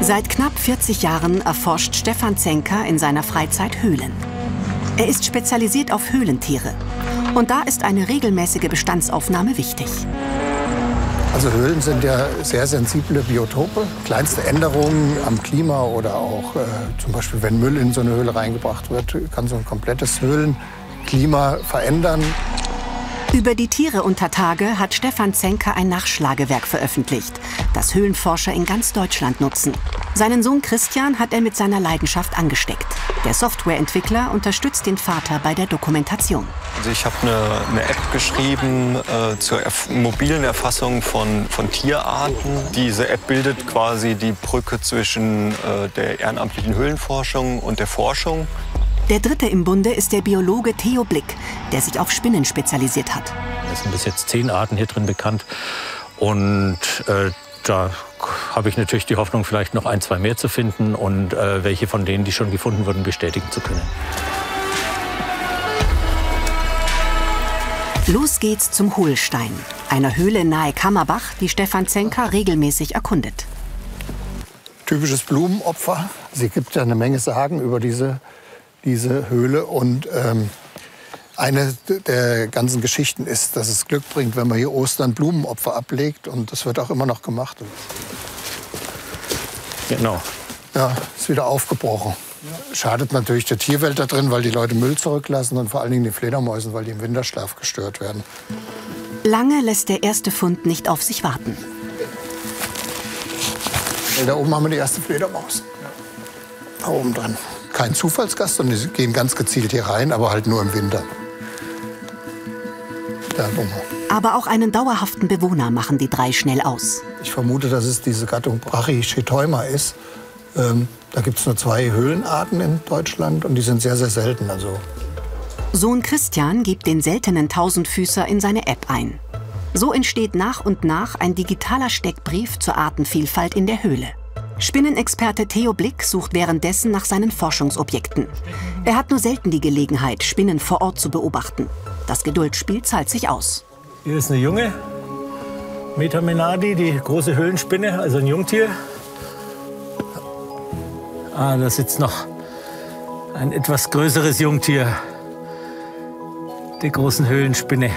Seit knapp 40 Jahren erforscht Stefan Zenker in seiner Freizeit Höhlen. Er ist spezialisiert auf Höhlentiere. Und da ist eine regelmäßige Bestandsaufnahme wichtig. Also Höhlen sind ja sehr sensible Biotope. Kleinste Änderungen am Klima oder auch äh, zum Beispiel, wenn Müll in so eine Höhle reingebracht wird, kann so ein komplettes Höhlenklima verändern. Über die Tiere unter Tage hat Stefan Zenker ein Nachschlagewerk veröffentlicht, das Höhlenforscher in ganz Deutschland nutzen. Seinen Sohn Christian hat er mit seiner Leidenschaft angesteckt. Der Softwareentwickler unterstützt den Vater bei der Dokumentation. Also ich habe eine, eine, App geschrieben äh, zur erf mobilen Erfassung von, von Tierarten. Diese App bildet quasi die Brücke zwischen äh, der ehrenamtlichen Höhlenforschung und der Forschung. Der dritte im Bunde ist der Biologe Theo Blick, der sich auf Spinnen spezialisiert hat. Es sind bis jetzt zehn Arten hier drin bekannt. Und äh, da habe ich natürlich die Hoffnung, vielleicht noch ein, zwei mehr zu finden und äh, welche von denen, die schon gefunden wurden, bestätigen zu können. Los geht's zum Hohlstein, einer Höhle nahe Kammerbach, die Stefan Zenker regelmäßig erkundet. Typisches Blumenopfer. Sie gibt ja eine Menge Sagen über diese diese Höhle. Und ähm, eine der ganzen Geschichten ist, dass es Glück bringt, wenn man hier Ostern Blumenopfer ablegt. Und das wird auch immer noch gemacht. Genau. Ja, ist wieder aufgebrochen. Schadet natürlich der Tierwelt da drin, weil die Leute Müll zurücklassen und vor allen Dingen den Fledermäusen, weil die im Winterschlaf gestört werden. Lange lässt der erste Fund nicht auf sich warten. Da oben haben wir die erste Fledermaus. Da oben dran kein Zufallsgast, sondern die gehen ganz gezielt hier rein, aber halt nur im Winter. Aber auch einen dauerhaften Bewohner machen die drei schnell aus. Ich vermute, dass es diese Gattung Brachychaeteuma ist. Ähm, da gibt es nur zwei Höhlenarten in Deutschland und die sind sehr, sehr selten. Also. Sohn Christian gibt den seltenen Tausendfüßer in seine App ein. So entsteht nach und nach ein digitaler Steckbrief zur Artenvielfalt in der Höhle. Spinnenexperte Theo Blick sucht währenddessen nach seinen Forschungsobjekten. Er hat nur selten die Gelegenheit, Spinnen vor Ort zu beobachten. Das Geduldsspiel zahlt sich aus. Hier ist eine junge Metamenadi, die große Höhlenspinne, also ein Jungtier. Ah, da sitzt noch ein etwas größeres Jungtier, die großen Höhlenspinne.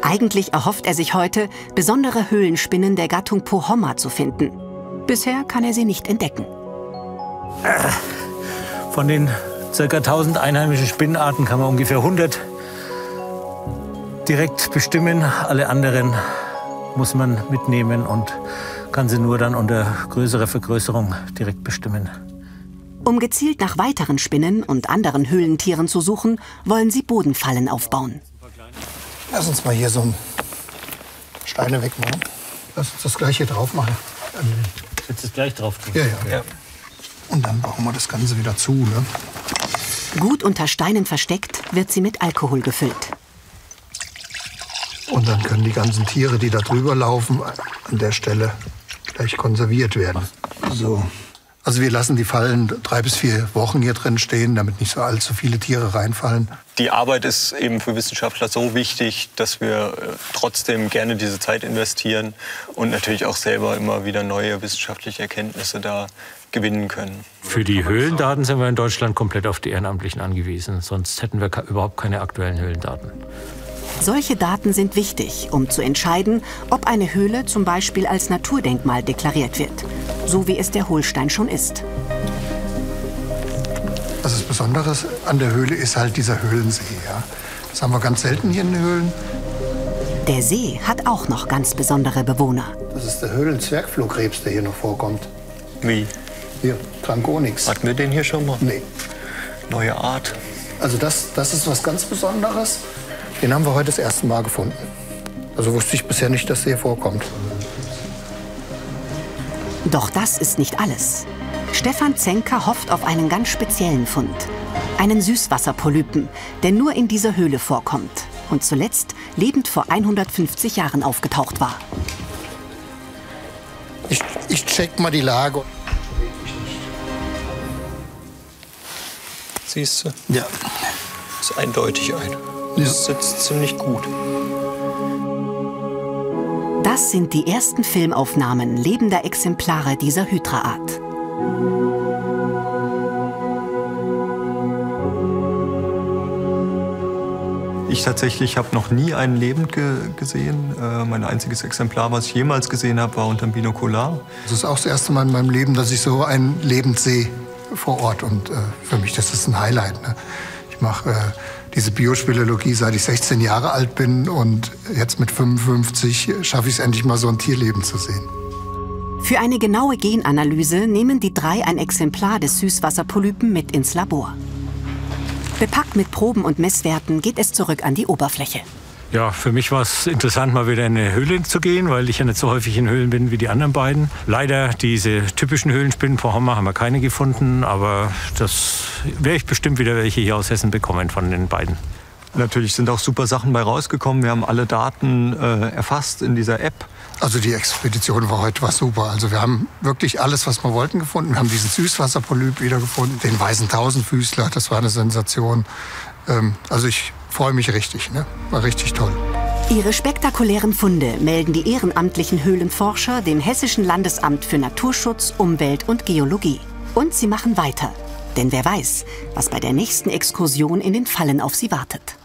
Eigentlich erhofft er sich heute, besondere Höhlenspinnen der Gattung Pohomma zu finden. Bisher kann er sie nicht entdecken. Von den ca. 1000 einheimischen Spinnenarten kann man ungefähr 100 direkt bestimmen. Alle anderen muss man mitnehmen und kann sie nur dann unter größerer Vergrößerung direkt bestimmen. Um gezielt nach weiteren Spinnen und anderen Höhlentieren zu suchen, wollen sie Bodenfallen aufbauen. Lass uns mal hier so Steine wegmachen. Lass uns das gleiche drauf machen. Jetzt ist gleich drauf tun. Ja, ja, ja. Und dann bauen wir das Ganze wieder zu. Ne? Gut unter Steinen versteckt, wird sie mit Alkohol gefüllt. Und dann können die ganzen Tiere, die da drüber laufen, an der Stelle gleich konserviert werden. So. Also wir lassen die Fallen drei bis vier Wochen hier drin stehen, damit nicht so allzu viele Tiere reinfallen. Die Arbeit ist eben für Wissenschaftler so wichtig, dass wir äh, trotzdem gerne diese Zeit investieren und natürlich auch selber immer wieder neue wissenschaftliche Erkenntnisse da gewinnen können. Für die Höhlendaten sind wir in Deutschland komplett auf die Ehrenamtlichen angewiesen. Sonst hätten wir überhaupt keine aktuellen Höhlendaten. Solche Daten sind wichtig, um zu entscheiden, ob eine Höhle zum Beispiel als Naturdenkmal deklariert wird, so wie es der Hohlstein schon ist. Also das Besondere an der Höhle ist halt dieser Höhlensee. Ja? Das haben wir ganz selten hier in den Höhlen. Der See hat auch noch ganz besondere Bewohner. Das ist der Höhlenzwergflohkrebs, der hier noch vorkommt. Wie? Hier, Trankonix. Hatten wir den hier schon mal? Nee. Neue Art. Also das, das ist was ganz Besonderes. Den haben wir heute das erste Mal gefunden. Also wusste ich bisher nicht, dass der hier vorkommt. Doch das ist nicht alles. Stefan Zenker hofft auf einen ganz speziellen Fund. Einen Süßwasserpolypen, der nur in dieser Höhle vorkommt und zuletzt lebend vor 150 Jahren aufgetaucht war. Ich, ich check mal die Lage. Siehst du? Ja. Ist eindeutig ein. Das sitzt ziemlich gut. Das sind die ersten Filmaufnahmen lebender Exemplare dieser Hydraart. Ich tatsächlich habe noch nie einen lebend ge gesehen. Äh, mein einziges Exemplar, was ich jemals gesehen habe, war unter dem Binokular. Das ist auch das erste Mal in meinem Leben, dass ich so ein lebend sehe vor Ort. Und äh, für mich das ist ein Highlight. Ne? Ich mache äh, diese Biospeleologie, seit ich 16 Jahre alt bin. Und jetzt mit 55 schaffe ich es endlich mal, so ein Tierleben zu sehen. Für eine genaue Genanalyse nehmen die drei ein Exemplar des Süßwasserpolypen mit ins Labor. Bepackt mit Proben und Messwerten geht es zurück an die Oberfläche. Ja, für mich war es interessant, mal wieder in eine Höhle zu gehen, weil ich ja nicht so häufig in Höhlen bin wie die anderen beiden. Leider diese typischen Höhlenspinnen vor Hammer haben wir keine gefunden, aber das werde ich bestimmt wieder welche hier aus Hessen bekommen von den beiden. Natürlich sind auch super Sachen bei rausgekommen. Wir haben alle Daten äh, erfasst in dieser App. Also die Expedition war heute was super. Also wir haben wirklich alles, was wir wollten, gefunden. Wir haben diesen Süßwasserpolyp wiedergefunden, den weißen Tausendfüßler, das war eine Sensation. Ähm, also ich freue mich richtig, ne? war richtig toll. Ihre spektakulären Funde melden die ehrenamtlichen Höhlenforscher dem Hessischen Landesamt für Naturschutz, Umwelt und Geologie. Und sie machen weiter. Denn wer weiß, was bei der nächsten Exkursion in den Fallen auf sie wartet.